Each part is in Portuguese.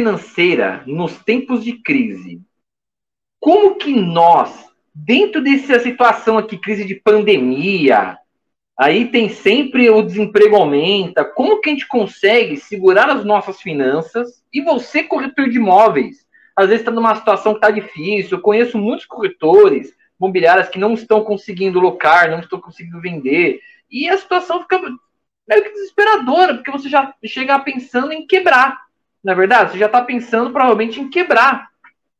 financeira nos tempos de crise. Como que nós, dentro dessa situação aqui, crise de pandemia, aí tem sempre o desemprego aumenta, como que a gente consegue segurar as nossas finanças? E você, corretor de imóveis, às vezes está numa situação que está difícil. Eu conheço muitos corretores imobiliários que não estão conseguindo locar, não estão conseguindo vender. E a situação fica meio que desesperadora, porque você já chega pensando em quebrar. Na é verdade, você já está pensando provavelmente em quebrar.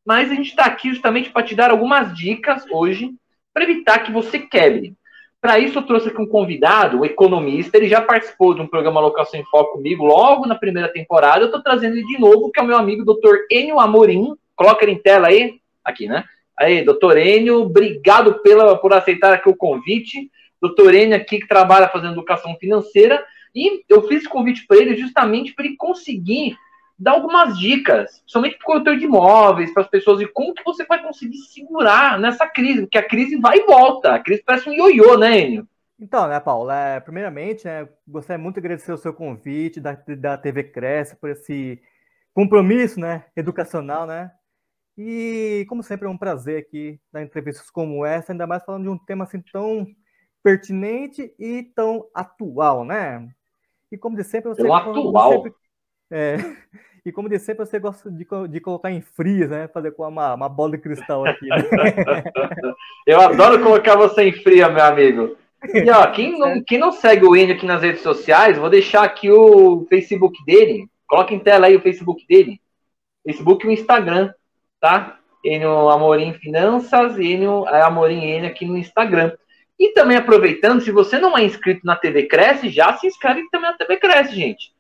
Mas a gente está aqui justamente para te dar algumas dicas hoje para evitar que você quebre. Para isso, eu trouxe aqui um convidado, um economista. Ele já participou de um programa Locação em Foco comigo logo na primeira temporada. Eu estou trazendo ele de novo, que é o meu amigo Dr. Enio Amorim. Coloca ele em tela aí. Aqui, né? Aí, doutor Enio, obrigado pela, por aceitar aqui o convite. Doutor Enio aqui que trabalha fazendo educação financeira. E eu fiz esse convite para ele justamente para ele conseguir dar algumas dicas, somente para o corretor de imóveis, para as pessoas, e como que você vai conseguir segurar nessa crise, porque a crise vai e volta, a crise parece um ioiô, né, Enio? Então, né, Paulo, é, primeiramente, né, gostaria muito de agradecer o seu convite da, da TV Cresce por esse compromisso, né, educacional, né, e, como sempre, é um prazer aqui dar entrevistas como essa, ainda mais falando de um tema assim tão pertinente e tão atual, né? E como de sempre, você. Tão atual. Sempre, é, e como de sempre, você gosta de, de colocar em frias, né? Fazer com uma, uma bola de cristal aqui. Né? Eu adoro colocar você em fria, meu amigo. E ó, quem não, quem não segue o Enio aqui nas redes sociais, vou deixar aqui o Facebook dele. Coloca em tela aí o Facebook dele. Facebook e o Instagram tá? Enio Amorim Finanças e Enio é, Amorim Enio aqui no Instagram. E também aproveitando, se você não é inscrito na TV Cresce, já se inscreve também na TV Cresce, gente.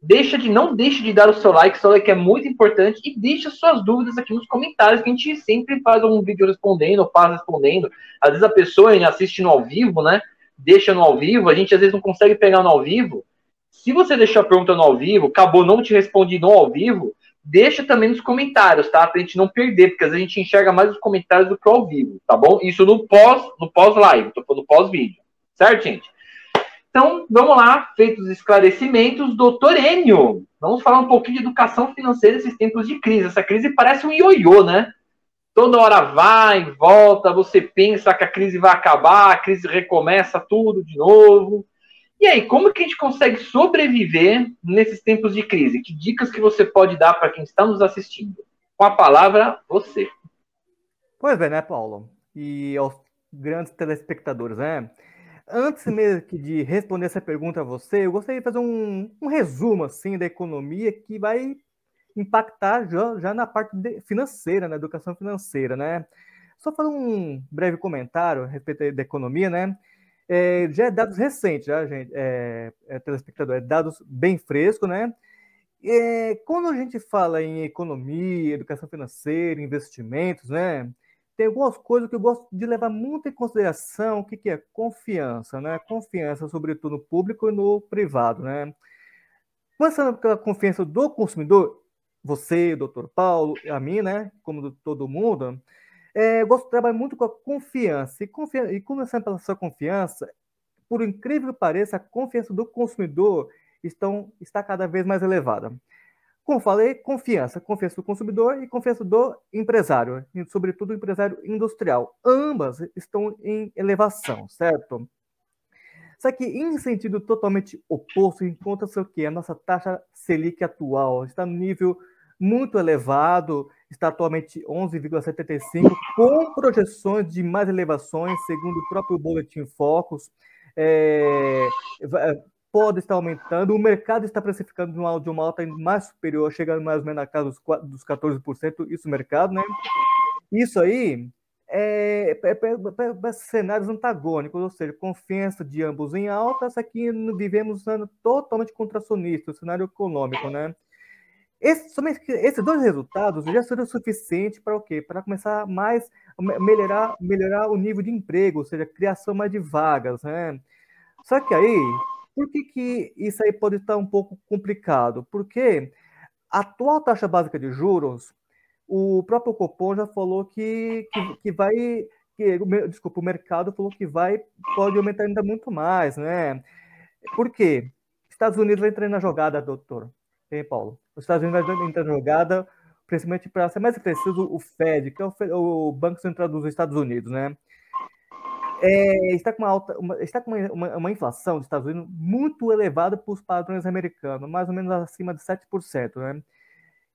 Deixa de, não deixe de dar o seu like, seu like é muito importante, e deixa suas dúvidas aqui nos comentários, que a gente sempre faz um vídeo respondendo, ou faz respondendo. Às vezes a pessoa assiste no ao vivo, né? Deixa no ao vivo, a gente às vezes não consegue pegar no ao vivo. Se você deixou a pergunta no ao vivo, acabou não te respondendo no ao vivo, deixa também nos comentários, tá? Pra gente não perder, porque às vezes a gente enxerga mais os comentários do que ao vivo, tá bom? Isso no pós, no pós-live, tô falando pós-vídeo, certo, gente? Então, vamos lá, feitos os esclarecimentos, doutor Enio, vamos falar um pouquinho de educação financeira nesses tempos de crise. Essa crise parece um ioiô, né? Toda hora vai, volta, você pensa que a crise vai acabar, a crise recomeça tudo de novo. E aí, como que a gente consegue sobreviver nesses tempos de crise? Que dicas que você pode dar para quem está nos assistindo? Com a palavra, você. Pois é, né, Paulo? E aos grandes telespectadores, né? Antes mesmo de responder essa pergunta a você, eu gostaria de fazer um, um resumo assim da economia que vai impactar já, já na parte financeira, na educação financeira, né? Só fazer um breve comentário a respeito da economia, né? É, já é dados recentes, já, gente, é, é, telespectador, é dados bem frescos, né? É, quando a gente fala em economia, educação financeira, investimentos, né? Tem algumas coisas que eu gosto de levar muito em consideração, o que, que é confiança, né? Confiança, sobretudo no público e no privado, né? Começando pela confiança do consumidor, você, doutor Paulo, a mim, né? Como todo mundo, é, eu gosto de trabalhar muito com a confiança. E, e começando pela sua confiança, por incrível que pareça, a confiança do consumidor estão, está cada vez mais elevada. Como falei, confiança. Confiança do consumidor e confiança do empresário, sobretudo o empresário industrial. Ambas estão em elevação, certo? Só que em sentido totalmente oposto, encontra-se o que? A nossa taxa Selic atual está no nível muito elevado, está atualmente 11,75, com projeções de mais elevações, segundo o próprio Boletim Focus. É, pode estar aumentando, o mercado está precificando de uma, de uma alta mais superior, chegando mais ou menos na casa dos, dos 14%, isso mercado, né? Isso aí é, é, é, é, cenários antagônicos, ou seja, confiança de ambos em alta, só que vivemos um ano totalmente contracionista, o cenário econômico, né? Esse, somente esses dois resultados já seriam suficientes para o quê? Para começar mais melhorar, melhorar o nível de emprego, ou seja, criação mais de vagas, né? Só que aí, por que, que isso aí pode estar um pouco complicado? Porque a atual taxa básica de juros, o próprio Copom já falou que, que, que vai, que, desculpa, o mercado falou que vai, pode aumentar ainda muito mais, né? Por quê? Estados Unidos vai entrar na jogada, doutor hein, Paulo? Os Estados Unidos vai entrar na jogada, principalmente para ser mais preciso, o Fed, que é o, Banco Central dos Estados Unidos, né? É, está com, uma, alta, uma, está com uma, uma, inflação dos Estados Unidos muito elevada para os padrões americanos, mais ou menos acima de 7%. Né?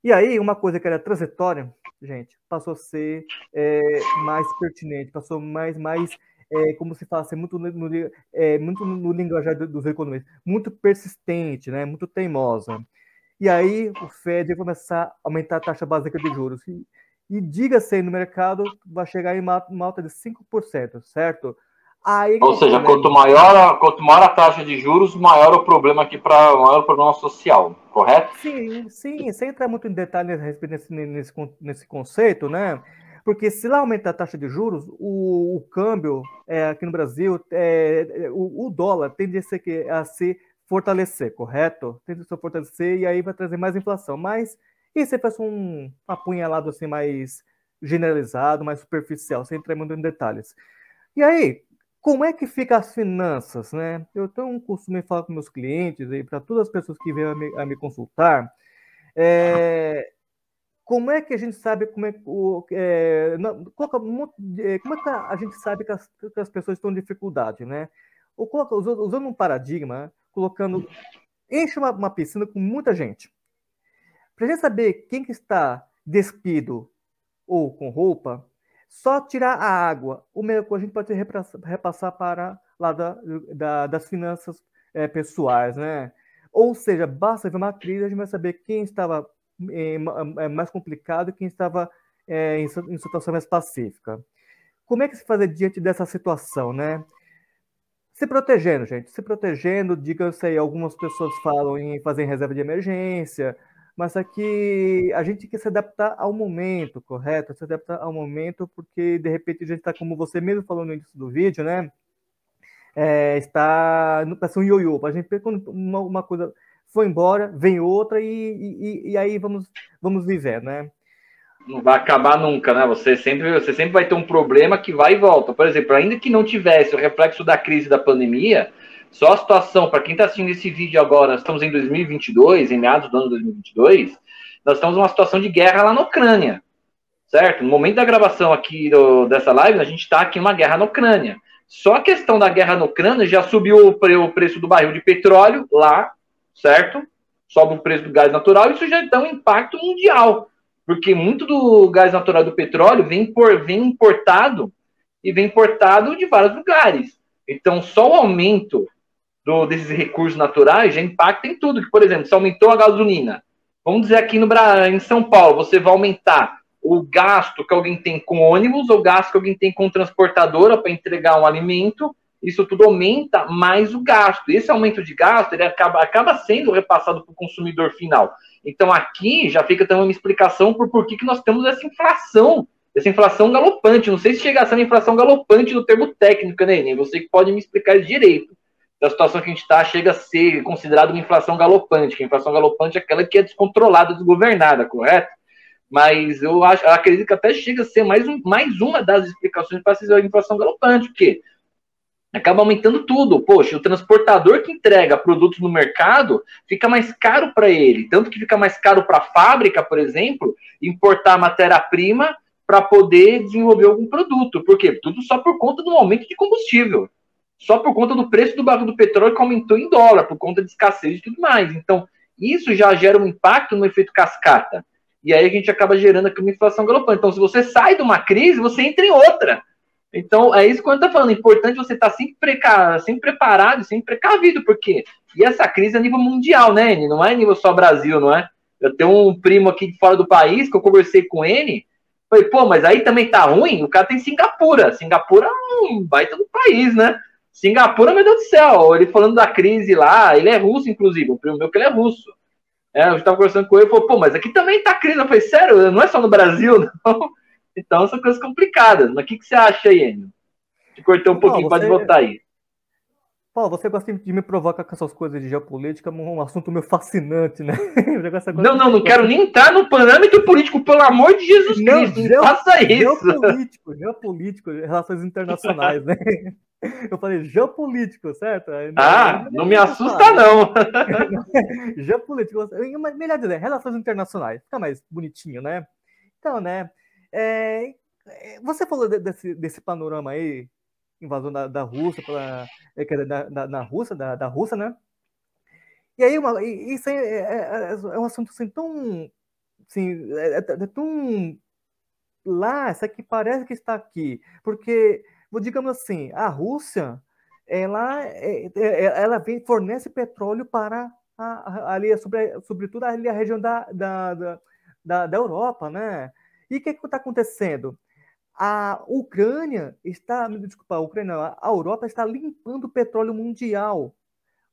E aí, uma coisa que era transitória, gente, passou a ser é, mais pertinente, passou mais, mais é, como se fala, muito no, no é, muito no linguajar dos economistas, muito persistente, né? muito teimosa. E aí o Fed vai começar a aumentar a taxa básica de juros. E, e diga-se no mercado, vai chegar em uma, alta de 5%, certo? Aí, Ou seja, quanto maior, quanto maior a taxa de juros, maior o problema aqui para maior o problema social, correto? Sim, sim, sem entrar muito em detalhes nesse, nesse, nesse conceito, né? Porque se lá aumentar a taxa de juros, o, o câmbio é, aqui no Brasil, é, o, o, dólar tende a, ser, a se fortalecer, correto? Tende a se fortalecer e aí vai trazer mais inflação. Mas e se fosse um apunhalado assim mais generalizado, mais superficial, sem entrar muito em detalhes? E aí, como é que fica as finanças, né? Eu tenho um costume de falar com meus clientes e para todas as pessoas que vêm a me, a me consultar, é, como é que a gente sabe como é, o, é, é como é que a gente sabe que as, que as pessoas estão em dificuldade, né? Ou coloca, usando um paradigma, colocando enche uma, uma piscina com muita gente. Para gente saber quem que está despido ou com roupa, só tirar a água. O melhor a gente pode repassar para lá da, da, das finanças é, pessoais, né? Ou seja, basta ver uma crise, a gente vai saber quem estava é, é, mais complicado e quem estava é, em, em, situação mais pacífica. Como é que se fazer diante dessa situação, né? Se protegendo, gente, se protegendo, diga-se aí, algumas pessoas falam em fazer reserva de emergência, mas aqui a gente quer se adaptar ao momento, correto? Se adaptar ao momento, porque de repente a gente está, como você mesmo falou no início do vídeo, né? É, está no um ioiô. A gente quando uma, uma, coisa foi embora, vem outra e, e, e, aí vamos, vamos viver, né? Não vai acabar nunca, né? Você sempre, você sempre vai ter um problema que vai e volta. Por exemplo, ainda que não tivesse o reflexo da crise da pandemia, só a situação, para quem está assistindo esse vídeo agora, nós estamos em 2022, em meados do ano 2022, nós estamos numa situação de guerra lá na Ucrânia, certo? No momento da gravação aqui do, dessa live, a gente está aqui numa guerra na Ucrânia. Só a questão da guerra na Ucrânia já subiu o, pre, o preço do barril de petróleo lá, certo? Sobe o preço do gás natural, isso já dá um impacto mundial, porque muito do gás natural do petróleo vem, por, vem importado e vem importado de vários lugares. Então, só o aumento do, desses recursos naturais já impacta em tudo. Que, por exemplo, se aumentou a gasolina, vamos dizer aqui no em São Paulo, você vai aumentar o gasto que alguém tem com ônibus, ou o gasto que alguém tem com transportadora para entregar um alimento, isso tudo aumenta mais o gasto. Esse aumento de gasto ele acaba, acaba sendo repassado para o consumidor final. Então aqui já fica também uma explicação por por que, que nós temos essa inflação, essa inflação galopante. Não sei se chega a ser uma inflação galopante no termo técnico, né, Nem Você que pode me explicar direito da situação que a gente está chega a ser considerado uma inflação galopante, que a inflação galopante é aquela que é descontrolada, desgovernada, correto? Mas eu, acho, eu acredito que até chega a ser mais, um, mais uma das explicações para a inflação galopante, porque acaba aumentando tudo. Poxa, o transportador que entrega produtos no mercado fica mais caro para ele, tanto que fica mais caro para a fábrica, por exemplo, importar matéria-prima para poder desenvolver algum produto. Por quê? Tudo só por conta do aumento de combustível só por conta do preço do barril do petróleo que aumentou em dólar, por conta de escassez e tudo mais. Então, isso já gera um impacto no efeito cascata. E aí a gente acaba gerando aqui uma inflação galopante. Então, se você sai de uma crise, você entra em outra. Então, é isso que eu estou falando. É importante você estar tá sempre, preca... sempre preparado, sempre precavido, porque. E essa crise é nível mundial, né, N? Não é nível só Brasil, não é? Eu tenho um primo aqui de fora do país que eu conversei com ele. Falei, pô, mas aí também tá ruim? O cara tem Singapura. Singapura é um baita do país, né? Singapura, meu Deus do céu, ele falando da crise lá, ele é russo, inclusive, o primo meu que ele é russo. É, eu estava conversando com ele e falou, pô, mas aqui também tá crise. Eu falei, sério, não é só no Brasil, não? Então são coisas complicadas. Mas o que, que você acha aí, Enio? Te cortei um pouquinho, você... pode voltar aí. Paulo, você gosta de me provocar com essas coisas de geopolítica, um assunto meio fascinante, né? não, não, não quero nem entrar no parâmetro político, pelo amor de Jesus não, Cristo, não faça isso. Geopolítico, geopolítico, relações internacionais, né? Eu falei geopolítico, certo? Ah, não, não me assusta, não. geopolítico. Melhor dizer, relações internacionais. Fica mais bonitinho, né? Então, né? É, você falou desse, desse panorama aí, invasão da, da Rússia, pela, é, da, da, da Rússia, da, da Rússia, né? E aí, uma, isso é, é, é, um assunto assim tão. Assim, é, é, tão lá, isso aqui parece que está aqui. Porque, digamos assim, a Rússia, ela, é, é, é, ela vem, fornece petróleo para a, ali, sobre, sobretudo ali a região da, da, da, da Europa, né? E o que está acontecendo? A Ucrânia está, me desculpa, a Ucrânia, a Europa está limpando o petróleo mundial.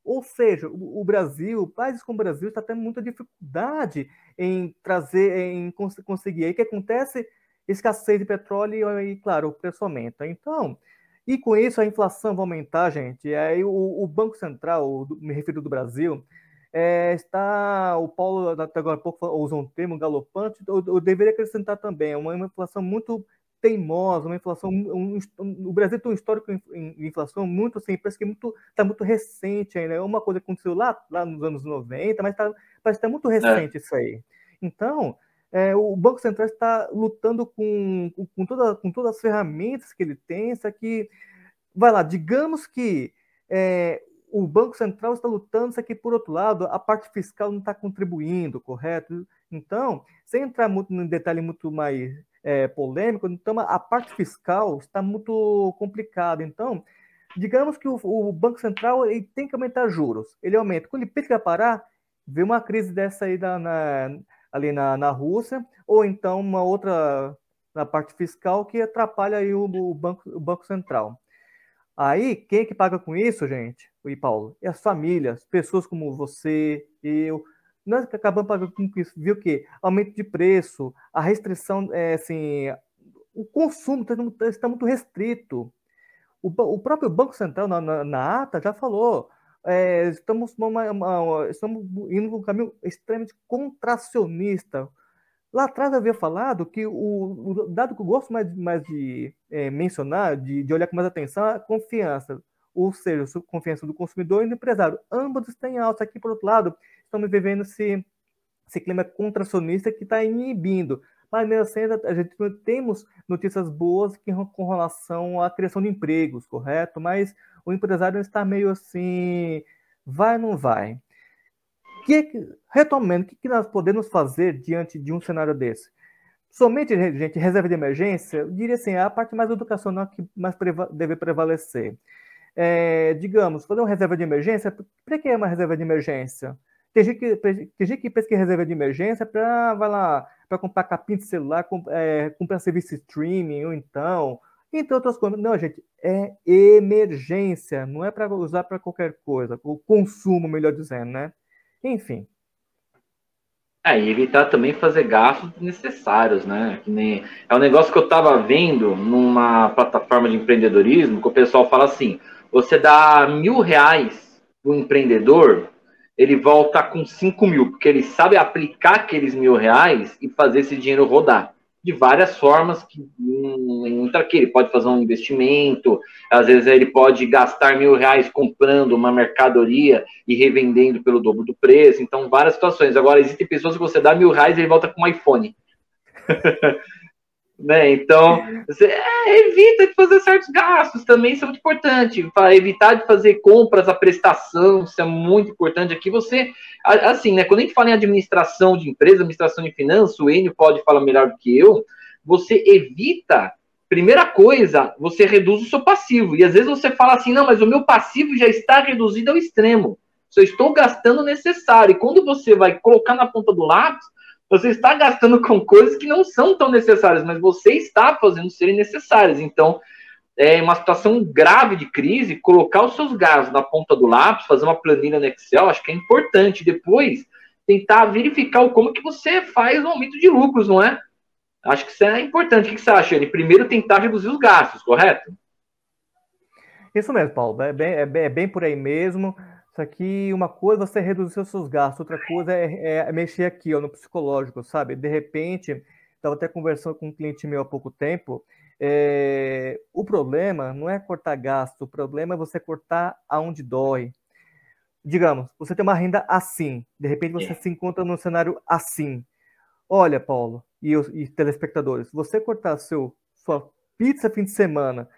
Ou seja, o, Brasil, países como o Brasil, está tendo muita dificuldade em trazer, em conseguir. Aí o que acontece? Escassez de petróleo e, claro, o preço aumenta. Então, e com isso a inflação vai aumentar, gente. E aí o, o Banco Central, me refiro do Brasil, é, está, o Paulo até agora há pouco usou um termo galopante, eu, eu deveria acrescentar também, uma, uma inflação muito teimosa, uma inflação, um, um, o Brasil tem um histórico de inflação muito, assim, parece que muito, está muito recente ainda, é uma coisa que aconteceu lá, lá nos anos 90, mas tá, parece que está muito recente é. isso aí. Então, é, o Banco Central está lutando com, com, toda, com todas as ferramentas que ele tem, isso aqui, vai lá, digamos que é, o Banco Central está lutando, isso aqui, por outro lado, a parte fiscal não está contribuindo, correto? Então, sem entrar muito em detalhe muito mais é, polêmico, então a parte fiscal está muito complicada. Então, digamos que o, o Banco Central ele tem que aumentar juros, ele aumenta. Quando ele pensa que vai parar, vê uma crise dessa aí da, na, ali na, na Rússia, ou então uma outra na parte fiscal que atrapalha aí o, o, banco, o Banco Central. Aí, quem é que paga com isso, gente? E Paulo? É as famílias, pessoas como você, eu. Nós que acabamos pagando com isso, viu o quê? Aumento de preço, a restrição, é, assim, o consumo está, está muito restrito. O, o, próprio Banco Central, na, na, na ata, já falou, é, estamos, estamos indo por um caminho extremamente contracionista. Lá atrás havia falado que o, o dado que eu gosto mais, mais de é, mencionar, de, de olhar com mais atenção, é a confiança. Ou seja, a confiança do consumidor e do empresário. Ambos estão em alta. Aqui, por outro lado, estamos vivendo esse, esse clima contracionista que está inibindo. Mas mesmo assim, a gente temos notícias boas com relação à criação de empregos, correto? Mas o empresário está meio assim, vai ou não vai? Que, retomando, o que, que nós podemos fazer diante de um cenário desse? Somente, gente, reserva de emergência, eu diria assim, é a parte mais educacional que mais preva deve prevalecer. É, digamos, fazer uma reserva de emergência, para que é uma reserva de emergência? Tem gente que, tem gente que pensa que reserva de emergência para, vai lá, para comprar capim de celular, comp, é, comprar serviço streaming, ou então, entre outras coisas. Não, gente, é emergência, não é para usar para qualquer coisa, o consumo, melhor dizendo, né? Enfim. É, e evitar também fazer gastos necessários, né? Nem... É um negócio que eu estava vendo numa plataforma de empreendedorismo, que o pessoal fala assim: você dá mil reais para o empreendedor, ele volta com cinco mil, porque ele sabe aplicar aqueles mil reais e fazer esse dinheiro rodar de várias formas que entra aqui. Ele pode fazer um investimento, às vezes ele pode gastar mil reais comprando uma mercadoria e revendendo pelo dobro do preço. Então, várias situações. Agora, existem pessoas que você dá mil reais e ele volta com um iPhone. Né? Então, você é, evita de fazer certos gastos também, isso é muito importante. Para evitar de fazer compras à prestação, isso é muito importante. Aqui você, assim, né? Quando a gente fala em administração de empresa, administração de finanças, o Enio pode falar melhor do que eu. Você evita, primeira coisa, você reduz o seu passivo. E às vezes você fala assim, não, mas o meu passivo já está reduzido ao extremo. Eu estou gastando o necessário. E quando você vai colocar na ponta do lápis, você está gastando com coisas que não são tão necessárias, mas você está fazendo serem necessárias. Então, é uma situação grave de crise, colocar os seus gastos na ponta do lápis, fazer uma planilha no Excel, acho que é importante. Depois, tentar verificar como que você faz o aumento de lucros, não é? Acho que isso é importante. O que você acha, Anne? Primeiro, tentar reduzir os gastos, correto? Isso mesmo, Paulo. É bem, é bem, é bem por aí mesmo. Só que uma coisa é você reduzir os seus gastos, outra coisa é, é mexer aqui ó, no psicológico, sabe? De repente, Estava até conversando com um cliente meu há pouco tempo. É, o problema não é cortar gasto, o problema é você cortar aonde dói. Digamos, você tem uma renda assim, de repente você é. se encontra num cenário assim. Olha, Paulo e, os, e telespectadores, você cortar seu, sua pizza fim de semana,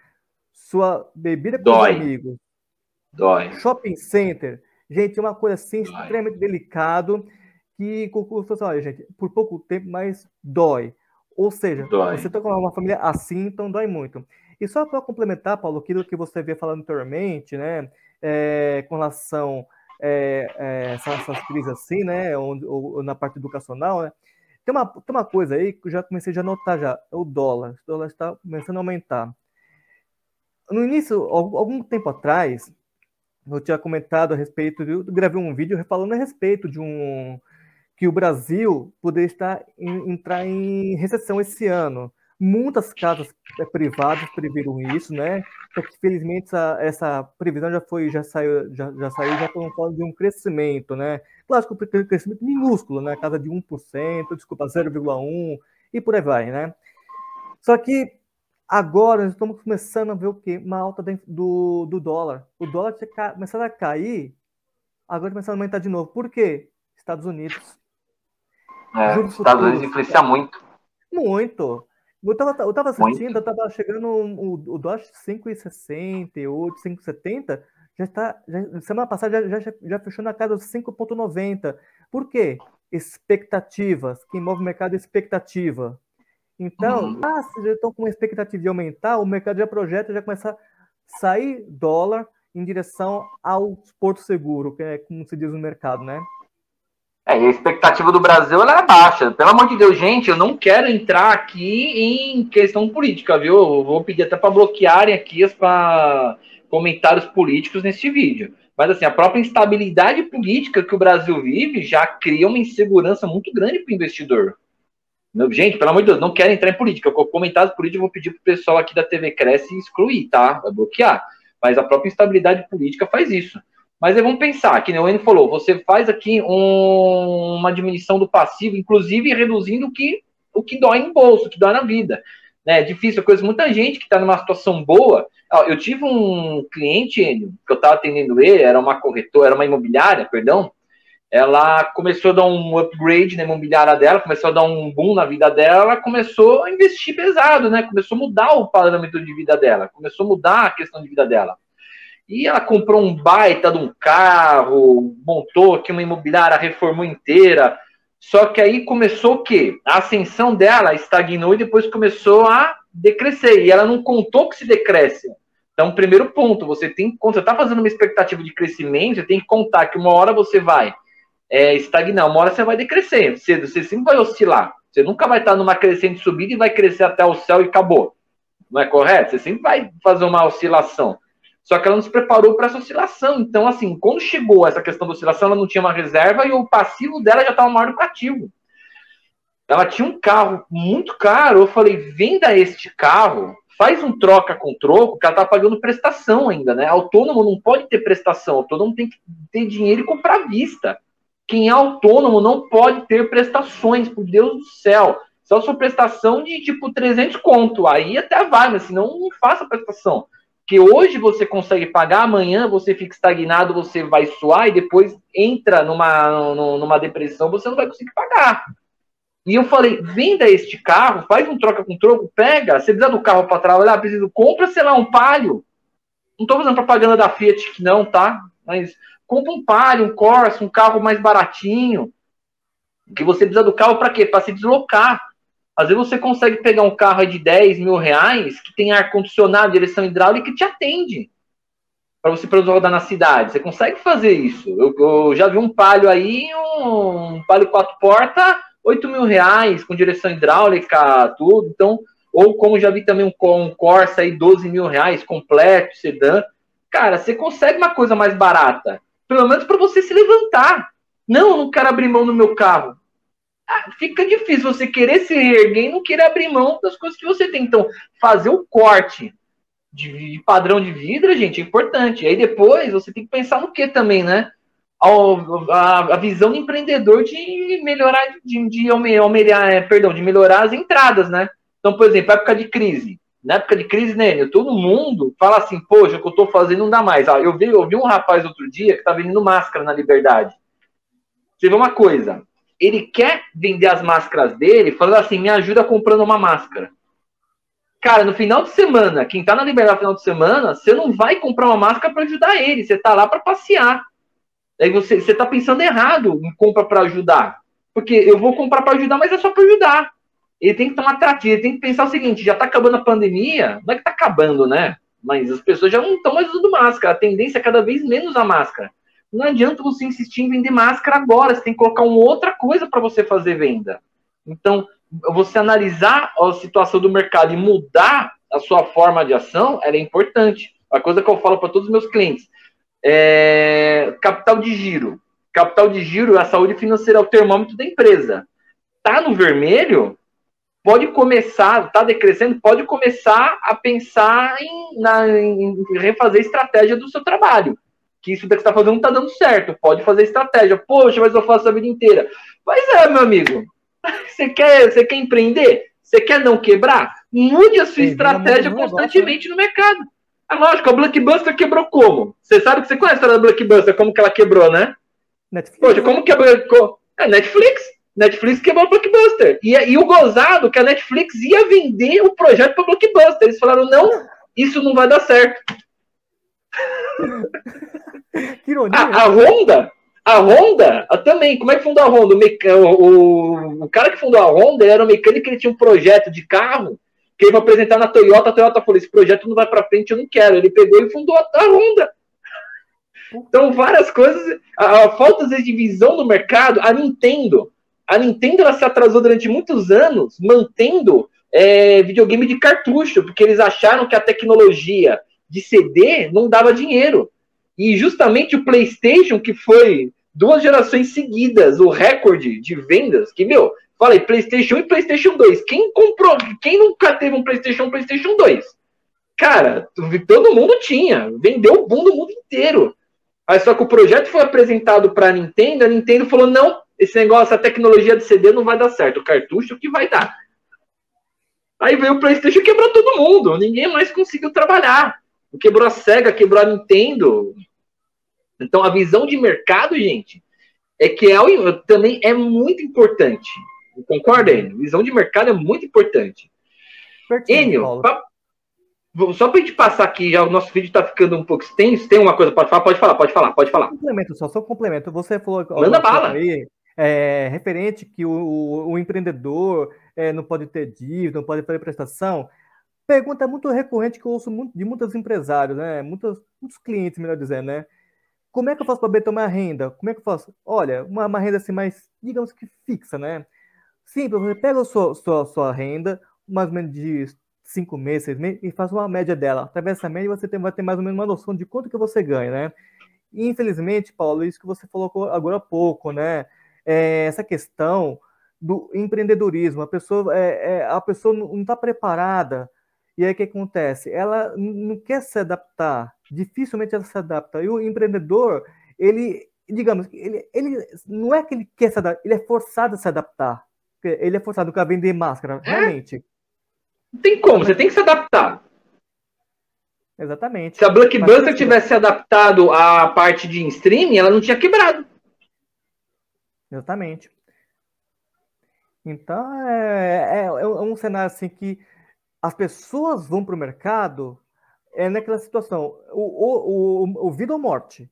sua bebida com dói. amigos, dói. shopping center, gente, é uma coisa assim dói. extremamente delicado que concurso olha, gente, por pouco tempo, mas dói. Ou seja, dói. você está com uma família assim, então dói muito. E só para complementar, Paulo, aquilo que você veio falando anteriormente, né, é, com relação é, é, essas, essas crises assim, né, ou, ou, na parte educacional, né, tem uma, tem uma coisa aí que eu já comecei a notar já, é o dólar. O dólar está começando a aumentar. No início, algum tempo atrás, eu tinha comentado a respeito, eu gravei um vídeo falando a respeito de um que o Brasil poderia estar em, entrar em recessão esse ano. Muitas casas eh, privadas previram isso, né? Só que felizmente essa, essa previsão já foi, já saiu, já, já saiu, já estão falando de um crescimento, né? Claro que um crescimento minúsculo, né? Casa de 1%, desculpa, 0,1% e por aí vai, né? Só que agora nós estamos começando a ver o quê? Uma alta do, do dólar. O dólar tinha começado a cair, agora começando a aumentar de novo. Por quê? Estados Unidos. É, Estados Unidos influencia muito. Muito. Eu tava, eu tava assistindo, eu tava chegando o, o Dodge 5,68, 5,70, já está, já, semana passada já, já, já fechou na casa dos 5,90. Por quê? Expectativas. Quem move o mercado é expectativa. Então, uhum. ah, se já estão com uma expectativa de aumentar, o mercado já projeta, já começa a sair dólar em direção ao porto seguro, que é como se diz no mercado, né? É, e a expectativa do Brasil ela é baixa. Pelo amor de Deus, gente, eu não quero entrar aqui em questão política, viu? Eu vou pedir até para bloquearem aqui os comentários políticos neste vídeo. Mas assim, a própria instabilidade política que o Brasil vive já cria uma insegurança muito grande para o investidor. Gente, pelo amor de Deus, não quero entrar em política. Comentários políticos eu vou pedir para o pessoal aqui da TV Cresce excluir, tá? Vai bloquear. Mas a própria instabilidade política faz isso. Mas aí vamos pensar, que nem o Enio falou, você faz aqui um, uma diminuição do passivo, inclusive reduzindo o que, o que dói no bolso, o que dói na vida. Né? É difícil, coisa. Muita gente que está numa situação boa. Eu tive um cliente, Enio, que eu estava atendendo ele, era uma corretora, era uma imobiliária, perdão. Ela começou a dar um upgrade na imobiliária dela, começou a dar um boom na vida dela, ela começou a investir pesado, né? Começou a mudar o parâmetro de vida dela, começou a mudar a questão de vida dela. E ela comprou um baita de um carro, montou aqui uma imobiliária, reformou inteira. Só que aí começou o quê? A ascensão dela estagnou e depois começou a decrescer. E ela não contou que se decresce. Então, primeiro ponto, você tem quando você está fazendo uma expectativa de crescimento, você tem que contar que uma hora você vai é, estagnar, uma hora você vai decrescer. Você, você sempre vai oscilar. Você nunca vai estar numa crescente subida e vai crescer até o céu e acabou. Não é correto? Você sempre vai fazer uma oscilação. Só que ela não se preparou para essa oscilação. Então, assim, quando chegou essa questão da oscilação, ela não tinha uma reserva e o passivo dela já estava maior do que o ativo. Ela tinha um carro muito caro. Eu falei, venda este carro, faz um troca com troco, que ela está pagando prestação ainda, né? Autônomo não pode ter prestação, autônomo tem que ter dinheiro e comprar à vista. Quem é autônomo não pode ter prestações, por Deus do céu. Só sua prestação de tipo 300 conto, aí até vai, mas senão não faça prestação que hoje você consegue pagar, amanhã você fica estagnado, você vai suar e depois entra numa, numa depressão, você não vai conseguir pagar. E eu falei, venda este carro, faz um troca com troco, pega, você precisa do carro para trabalhar, preciso, compra, sei lá, um palio. Não estou fazendo propaganda da Fiat que não, tá? Mas compra um palio, um Corsa, um carro mais baratinho. Que você precisa do carro para quê? Para se deslocar. Às vezes você consegue pegar um carro de 10 mil reais que tem ar-condicionado, direção hidráulica e te atende para você poder rodar na cidade. Você consegue fazer isso. Eu, eu já vi um palio aí, um, palio quatro portas, 8 mil reais, com direção hidráulica, tudo. Então, ou como já vi também um, um Corsa aí, 12 mil reais, completo, sedã. Cara, você consegue uma coisa mais barata. Pelo menos para você se levantar. Não, eu não quero abrir mão no meu carro fica difícil você querer se reerguer e não querer abrir mão das coisas que você tem. Então, fazer o corte de padrão de vida, gente, é importante. Aí depois você tem que pensar no que também, né? a, visão do empreendedor de melhorar, de, de aumentar, é, perdão, de melhorar as entradas, né? Então, por exemplo, época de crise. Na época de crise, né, todo mundo fala assim, poxa, o que eu tô fazendo não dá mais. Ah, eu, vi, eu vi um rapaz outro dia que tá vendendo máscara na Liberdade. Você vê uma coisa, ele quer vender as máscaras dele, falando assim, me ajuda comprando uma máscara. Cara, no final de semana, quem tá na Liberdade no final de semana, você não vai comprar uma máscara para ajudar ele, você tá lá para passear. Aí você, você tá pensando errado em compra para ajudar. Porque eu vou comprar para ajudar, mas é só para ajudar. Ele tem que um atrativo, ele tem que pensar o seguinte: já tá acabando a pandemia, não é que tá acabando, né? Mas as pessoas já não estão mais usando máscara, a tendência é cada vez menos a máscara. Não adianta você insistir em vender máscara agora, você tem que colocar uma outra coisa para você fazer venda. Então, você analisar a situação do mercado e mudar a sua forma de ação, é importante. A coisa que eu falo para todos os meus clientes é, capital de giro. Capital de giro é a saúde financeira, é o termômetro da empresa. Tá no vermelho, pode começar, tá decrescendo, pode começar a pensar em, na, em refazer estratégia do seu trabalho. Que isso que você está fazendo não está dando certo. Pode fazer estratégia. Poxa, mas eu faço a vida inteira. Mas é, meu amigo. Você quer, você quer empreender? Você quer não quebrar? Mude a sua Sim, estratégia constantemente negócio, né? no mercado. É lógico, a Blockbuster quebrou como? Você sabe que você conhece a história da Blockbuster, como que ela quebrou, né? Netflix. Poxa, como quebrou? É Netflix. Netflix quebrou a Blockbuster. E, e o gozado que a Netflix ia vender o projeto para Blockbuster. Eles falaram, não, isso não vai dar certo. Que ironia. A, a Honda, a Honda a, também, como é que fundou a Honda? O, o, o, cara que fundou a Honda era um mecânico, ele tinha um projeto de carro que ele vai apresentar na Toyota, a Toyota falou, esse projeto não vai para frente, eu não quero. Ele pegou e fundou a, a Honda. Então, várias coisas, a, a falta de visão do mercado, a Nintendo, a Nintendo ela se atrasou durante muitos anos mantendo é, videogame de cartucho, porque eles acharam que a tecnologia de CD não dava dinheiro. E justamente o PlayStation, que foi duas gerações seguidas o recorde de vendas, que, meu, Falei, PlayStation 1 e PlayStation 2. Quem comprou? Quem nunca teve um PlayStation 1 PlayStation 2? Cara, todo mundo tinha. Vendeu o boom do mundo inteiro. Aí só que o projeto foi apresentado para a Nintendo, a Nintendo falou: não, esse negócio, a tecnologia de CD não vai dar certo. O cartucho que vai dar. Aí veio o PlayStation e quebrou todo mundo. Ninguém mais conseguiu trabalhar. Quebrou a Sega, quebrou a Nintendo. Então a visão de mercado, gente, é que é, também é muito importante. Concorda, Enio? Visão de mercado é muito importante. Enio, pra... só para a gente passar aqui, já o nosso vídeo está ficando um pouco extenso. Tem uma coisa para falar? Pode falar, pode falar, pode falar. Complemento só, só complemento. Você falou. Manda bala. Aí, é, referente que o, o, empreendedor é, não pode ter dívida, não pode fazer prestação. Pergunta muito recorrente que eu ouço muito, de muitos empresários, né? Muitos, muitos clientes, melhor dizendo, né? Como é que eu faço para tomar renda? Como é que eu faço? Olha, uma, uma renda assim mais, digamos que fixa, né? Simples, você pega a sua, sua, sua renda, mais ou menos de cinco meses, seis meses, e faz uma média dela. Através dessa média, você tem, vai ter mais ou menos uma noção de quanto que você ganha, né? E, infelizmente, Paulo, isso que você falou agora há pouco, né? É, essa questão do empreendedorismo, a pessoa, é, é, a pessoa não está preparada. E aí o que acontece? Ela não quer se adaptar, dificilmente ela se adapta. E o empreendedor, ele, digamos, ele, ele não é que ele quer se adaptar, ele é forçado a se adaptar. Ele é forçado a vender máscara, é? realmente. Não tem como, você tem que se adaptar. Exatamente. Se a Blockbuster tivesse adaptado a parte de streaming, ela não tinha quebrado. Exatamente. Então, é, é, é um cenário assim que as pessoas vão para o mercado é naquela situação, o, o, o, o vida ou morte.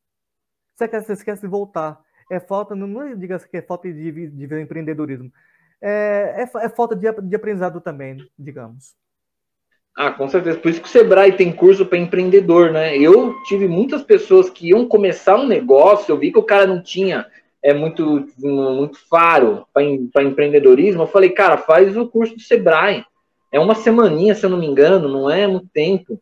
Você quer, você quer se voltar. É falta, não, não diga que é falta de, de, de empreendedorismo é, é, é falta de, de aprendizado também, digamos. Ah, com certeza. Por isso que o Sebrae tem curso para empreendedor, né? Eu tive muitas pessoas que iam começar um negócio, eu vi que o cara não tinha é muito muito faro para empreendedorismo. Eu falei, cara, faz o curso do Sebrae. É uma semaninha, se eu não me engano, não é muito tempo.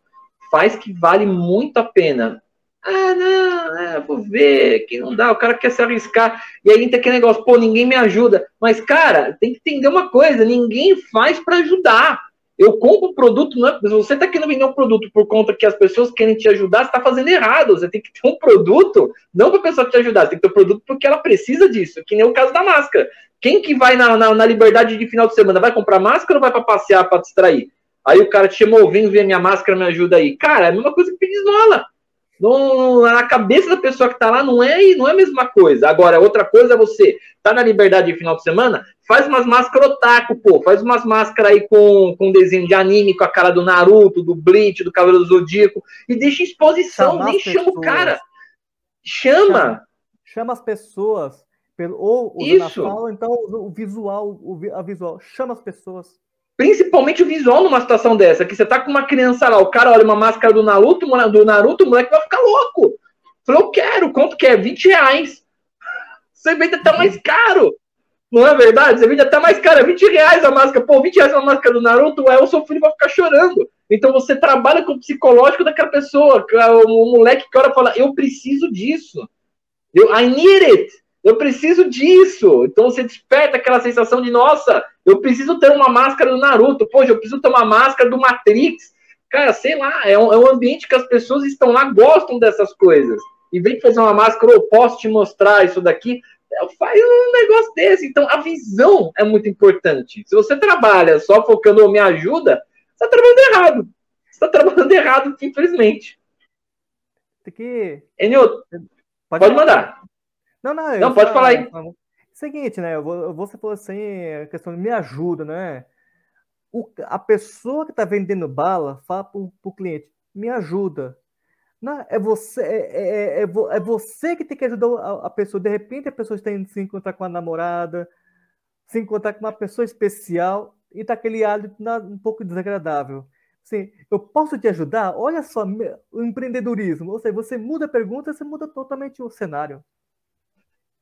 Faz que vale muito a pena. Ah, não, é, vou ver, que não dá, o cara quer se arriscar. E aí tem aquele negócio, pô, ninguém me ajuda. Mas, cara, tem que entender uma coisa: ninguém faz para ajudar. Eu compro o produto, não é, você está querendo vender um produto por conta que as pessoas querem te ajudar, você está fazendo errado. Você tem que ter um produto, não para a pessoa te ajudar, você tem que ter um produto porque ela precisa disso, que nem o caso da máscara. Quem que vai na, na, na liberdade de final de semana? Vai comprar máscara ou vai para passear, para distrair? Aí o cara te chamou, vem ver minha máscara, me ajuda aí. Cara, é a mesma coisa que pedir esmola. No, na cabeça da pessoa que está lá não é, não é a mesma coisa. Agora, outra coisa é você tá na liberdade de final de semana, faz umas máscaras otaku, pô. Faz umas máscaras aí com, com desenho de anime, com a cara do Naruto, do Bleach, do Cavaleiro do Zodíaco. E deixa exposição, Chamar nem chama o cara. Chama. chama. Chama as pessoas. Pelo, ou Isso. Fala, então o visual, o, a visual. Chama as pessoas. Principalmente o visual numa situação dessa, que você tá com uma criança lá, o cara olha uma máscara do Naruto, do Naruto, o moleque vai ficar louco. Falou, eu quero, quanto que é? 20 reais. Você vende até mais caro. Não é verdade? Você vende até mais caro, é 20 reais a máscara. Pô, 20 reais a máscara do Naruto, é, o seu filho vai ficar chorando. Então você trabalha com o psicológico daquela pessoa. O moleque que ora fala, eu preciso disso. Eu, I need it. Eu preciso disso. Então você desperta aquela sensação de, nossa, eu preciso ter uma máscara do Naruto. Poxa, eu preciso ter uma máscara do Matrix. Cara, sei lá, é um, é um ambiente que as pessoas estão lá, gostam dessas coisas. E vem fazer uma máscara, eu posso te mostrar isso daqui. Faz um negócio desse. Então, a visão é muito importante. Se você trabalha só focando ou me ajuda, você está trabalhando errado. Você está trabalhando errado, infelizmente. Tem que. Enio, pode, pode mandar. Não, não, não pode falar aí. Seguinte, né? Você falou assim, a questão de me ajuda, né? O, a pessoa que está vendendo bala fala para o cliente, me ajuda. Não, é você, é, é, é, é, você que tem que ajudar a, a, pessoa. De repente a pessoa está indo se encontrar com a namorada, se encontrar com uma pessoa especial e tá aquele hálito um pouco desagradável. Assim, eu posso te ajudar? Olha só, o empreendedorismo. Ou seja, você muda a pergunta, você muda totalmente o cenário.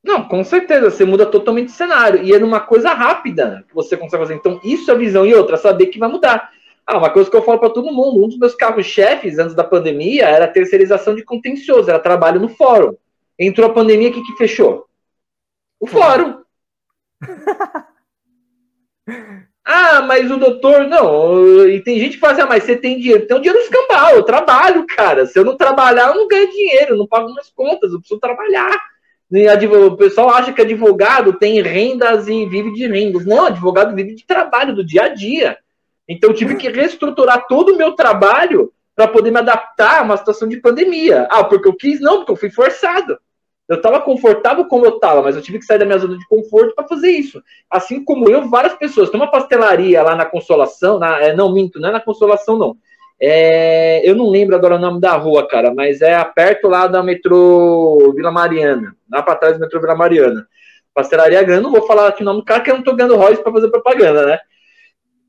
Não, com certeza, você muda totalmente o cenário. E é numa coisa rápida que você consegue fazer. Então, isso é a visão. E outra, saber que vai mudar. Ah, uma coisa que eu falo para todo mundo: um dos meus carros-chefes antes da pandemia era a terceirização de contencioso, era trabalho no fórum. Entrou a pandemia, o que, que fechou? O fórum. ah, mas o doutor, não. E tem gente que fala assim, ah, mas você tem dinheiro. Tem um dinheiro escambau, eu trabalho, cara. Se eu não trabalhar, eu não ganho dinheiro, eu não pago minhas contas, eu preciso trabalhar. O pessoal acha que advogado tem rendas e vive de rendas. Não, advogado vive de trabalho, do dia a dia. Então, eu tive que reestruturar todo o meu trabalho para poder me adaptar a uma situação de pandemia. Ah, porque eu quis? Não, porque eu fui forçado. Eu estava confortável como eu estava, mas eu tive que sair da minha zona de conforto para fazer isso. Assim como eu, várias pessoas. Tem uma pastelaria lá na Consolação, na, é, não minto, não é na Consolação, não. É, eu não lembro agora o nome da rua, cara, mas é perto lá da metrô Vila Mariana, lá para trás do metrô Vila Mariana. Pastelaria grande, não vou falar aqui o nome do cara, que eu não tô ganhando royce para fazer propaganda, né?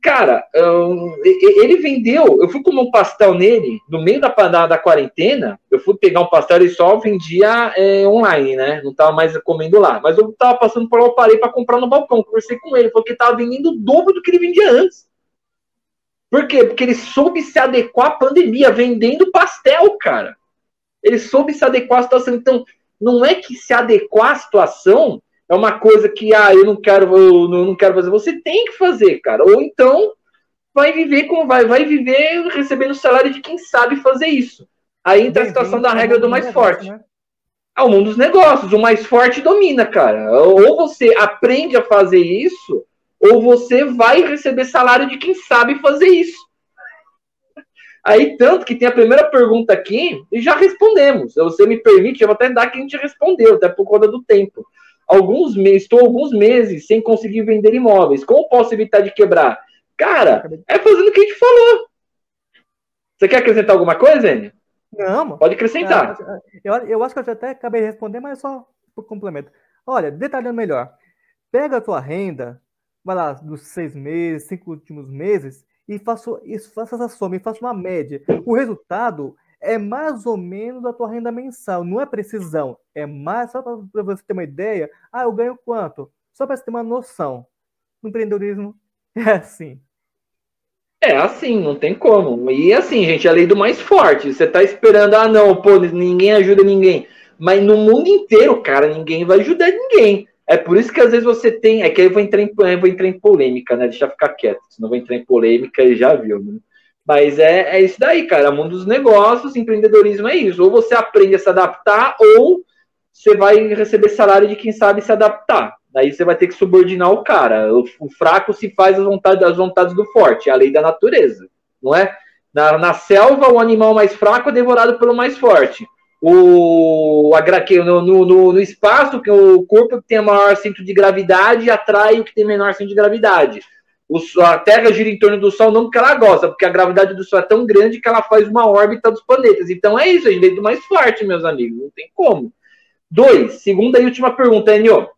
Cara, ele vendeu. Eu fui comer um pastel nele no meio da, da, da quarentena. Eu fui pegar um pastel e só vendia é, online, né? Não tava mais comendo lá. Mas eu tava passando por lá, eu parei para comprar no balcão. Conversei com ele, falou que tava vendendo o dobro do que ele vendia antes. Por quê? Porque ele soube se adequar à pandemia, vendendo pastel, cara. Ele soube se adequar à situação. Então, não é que se adequar à situação é uma coisa que, ah, eu não quero, eu não quero fazer. Você tem que fazer, cara. Ou então vai viver com, vai, vai viver recebendo o salário de quem sabe fazer isso. Aí entra a situação da regra do mais forte. É o mundo dos negócios. O mais forte domina, cara. Ou você aprende a fazer isso, ou você vai receber salário de quem sabe fazer isso. Aí, tanto que tem a primeira pergunta aqui, e já respondemos. Se você me permite, eu vou até dar que a gente respondeu, até por conta do tempo alguns meses, estou alguns meses sem conseguir vender imóveis. Como posso evitar de quebrar? Cara, é fazendo o que a gente falou. Você quer acrescentar alguma coisa, Enio? Não. Pode acrescentar. Eu, eu acho que eu já até acabei de responder, mas só por complemento. Olha, detalhando melhor. Pega a tua renda, vai lá, dos seis meses, cinco últimos meses, e faça, faça essa soma, e faça uma média. O resultado é mais ou menos a tua renda mensal, não é precisão, é mais, só para você ter uma ideia, ah, eu ganho quanto? Só para você ter uma noção. No empreendedorismo é assim. É assim, não tem como. E assim, gente, a lei do mais forte. Você tá esperando, ah, não, pô, ninguém ajuda ninguém. Mas no mundo inteiro, cara, ninguém vai ajudar ninguém. É por isso que às vezes você tem. É que aí eu vou entrar em, eu vou entrar em polêmica, né? Deixa eu ficar quieto, senão vou entrar em polêmica e já viu, né? Mas é, é isso daí, cara. O mundo dos negócios, empreendedorismo é isso. Ou você aprende a se adaptar, ou você vai receber salário de quem sabe se adaptar. Daí você vai ter que subordinar o cara. O, o fraco se faz as vontades, as vontades do forte, é a lei da natureza, não é? Na, na selva, o animal mais fraco é devorado pelo mais forte. O, a, no, no, no espaço, que o corpo que tem maior centro de gravidade atrai o que tem menor centro de gravidade. O, a Terra gira em torno do Sol não porque ela gosta, porque a gravidade do Sol é tão grande que ela faz uma órbita dos planetas. Então é isso, a gente é do mais forte, meus amigos. Não tem como. Dois, segunda e última pergunta, Enio.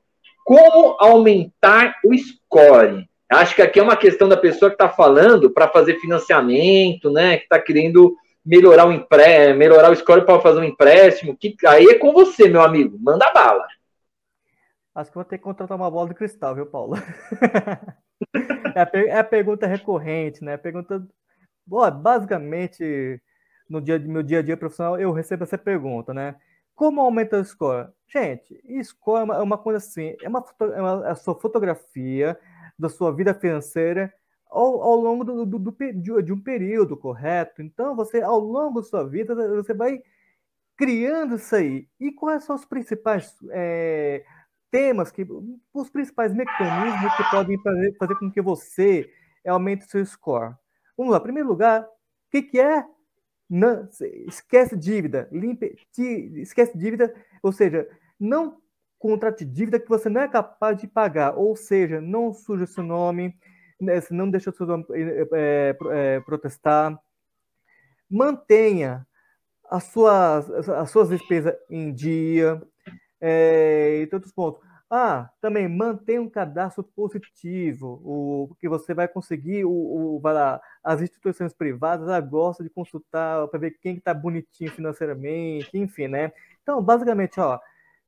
Como aumentar o score? Acho que aqui é uma questão da pessoa que está falando para fazer financiamento, né? Que está querendo melhorar o empre... melhorar o score para fazer um empréstimo. Que aí é com você, meu amigo. Manda bala. Acho que vou ter que contratar uma bola de cristal, viu, Paulo? é, a per... é, a pergunta recorrente, né? Pergunta. Boa, basicamente, no dia meu dia a dia profissional, eu recebo essa pergunta, né? Como aumenta o score? Gente, score é uma, é coisa assim, é, uma, é, uma, é a sua fotografia da sua vida financeira ao, ao longo do, do, do, de um período, correto? Então, você, ao longo da sua vida, você vai criando isso aí. E quais são os principais é, temas, que, os principais mecanismos que podem fazer, fazer com que você aumente o seu score? Vamos lá, em primeiro lugar, o que, que é? Não, esquece dívida, limpe, esquece dívida, ou seja, não contrate dívida que você não é capaz de pagar, ou seja, não suja seu nome, né, não deixa o nome é, é, protestar, mantenha as suas, as suas despesas em dia, é, e tantos pontos. Ah, também mantenha um cadastro positivo, o que você vai conseguir, o, o lá, as instituições privadas gostam de consultar para ver quem está bonitinho financeiramente, enfim, né? Então, basicamente, ó,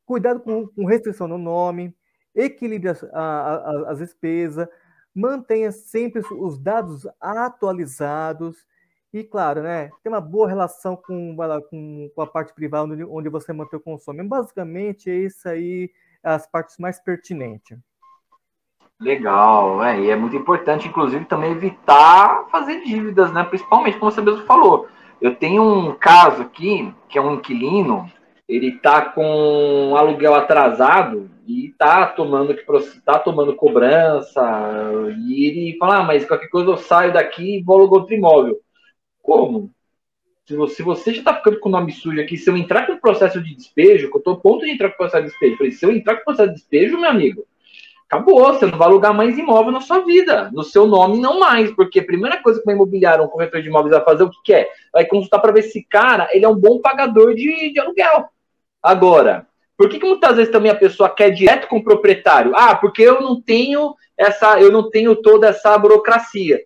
cuidado com, com restrição no nome, equilibre as, a, a, as despesas, mantenha sempre os dados atualizados e, claro, né, tem uma boa relação com, com, com a parte privada onde, onde você mantém o consumo. Basicamente, é isso aí, as partes mais pertinentes. Legal, é, e é muito importante, inclusive, também evitar fazer dívidas, né? Principalmente, como você mesmo falou. Eu tenho um caso aqui, que é um inquilino, ele tá com aluguel atrasado e tá tomando que tá tomando cobrança e ele fala, ah, mas qualquer coisa eu saio daqui e vou alugar outro imóvel. Como? Se você, se você já tá ficando com o nome sujo aqui, se eu entrar com o processo de despejo, que eu tô a ponto de entrar com o processo de despejo, falei, se eu entrar com o processo de despejo, meu amigo, acabou, você não vai alugar mais imóvel na sua vida, no seu nome não mais, porque a primeira coisa que uma imobiliária, um corretor de imóveis vai fazer, o que, que é? Vai consultar para ver se cara, ele é um bom pagador de, de aluguel. Agora, por que, que muitas vezes também a pessoa quer direto com o proprietário? Ah, porque eu não tenho essa, eu não tenho toda essa burocracia.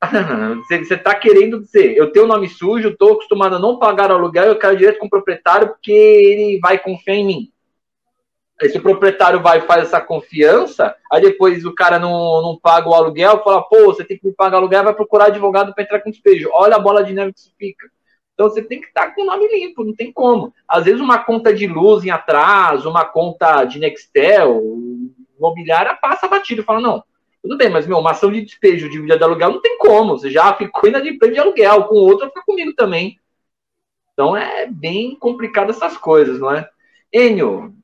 você está querendo dizer, eu tenho nome sujo, estou acostumado a não pagar aluguel, eu quero direto com o proprietário porque ele vai confiar em mim. Esse proprietário vai faz essa confiança, aí depois o cara não, não paga o aluguel, fala, pô, você tem que me pagar aluguel, vai procurar advogado para entrar com despejo. Olha a bola de neve que isso fica. Então você tem que estar com o nome limpo, não tem como. Às vezes uma conta de luz em atraso, uma conta de Nextel, imobiliária passa batido, fala, não, tudo bem, mas meu, uma ação de despejo de de aluguel não tem como. Você já ficou inadimplente de aluguel, com outro fica comigo também. Então é bem complicado essas coisas, não é? Enio,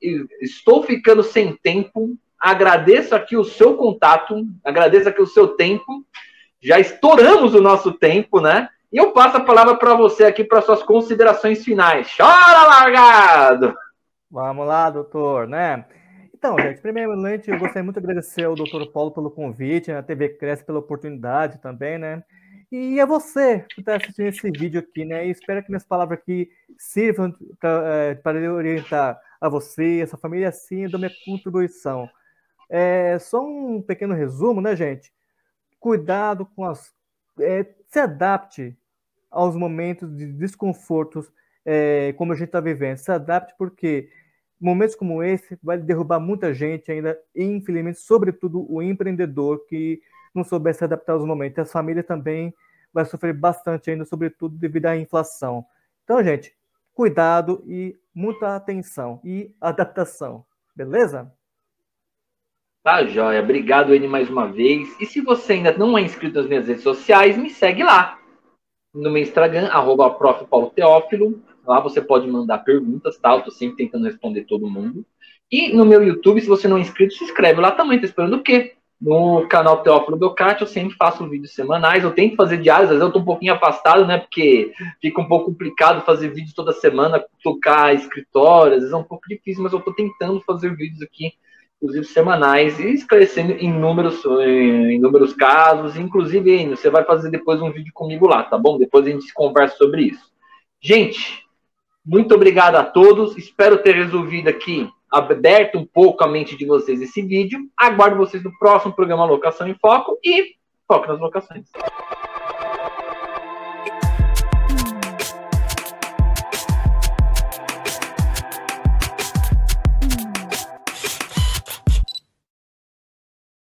estou ficando sem tempo. Agradeço aqui o seu contato, agradeço aqui o seu tempo. Já estouramos o nosso tempo, né? E eu passo a palavra para você aqui para suas considerações finais. Chora, largado! Vamos lá, doutor, né? Então, gente, primeiramente, eu gostaria muito de agradecer ao doutor Paulo pelo convite, né? a TV Cresce pela oportunidade também, né? E a você que está assistindo esse vídeo aqui, né? E espero que minhas palavras aqui sirvam para orientar a você, a sua família, assim, da minha contribuição. É, só um pequeno resumo, né, gente? Cuidado com as é, se adapte aos momentos de desconfortos é, como a gente está vivendo. Se adapte porque momentos como esse vai derrubar muita gente ainda, infelizmente, sobretudo o empreendedor que não souber se adaptar aos momentos. As famílias também vai sofrer bastante ainda, sobretudo devido à inflação. Então, gente, cuidado e muita atenção e adaptação. Beleza? Tá, joia. Obrigado, N, mais uma vez. E se você ainda não é inscrito nas minhas redes sociais, me segue lá. No meu Instagram, arroba. Lá você pode mandar perguntas, tá? Eu tô sempre tentando responder todo mundo. E no meu YouTube, se você não é inscrito, se inscreve lá também. Tá esperando o quê? No canal Teófilo Belcati, eu sempre faço vídeos semanais. Eu tento fazer diários, às vezes eu tô um pouquinho afastado, né? Porque fica um pouco complicado fazer vídeos toda semana, tocar escritório, às vezes é um pouco difícil, mas eu tô tentando fazer vídeos aqui inclusive semanais, e esclarecendo inúmeros, inúmeros casos. Inclusive, você vai fazer depois um vídeo comigo lá, tá bom? Depois a gente conversa sobre isso. Gente, muito obrigado a todos. Espero ter resolvido aqui, aberto um pouco a mente de vocês esse vídeo. Aguardo vocês no próximo programa Locação em Foco e foco nas locações.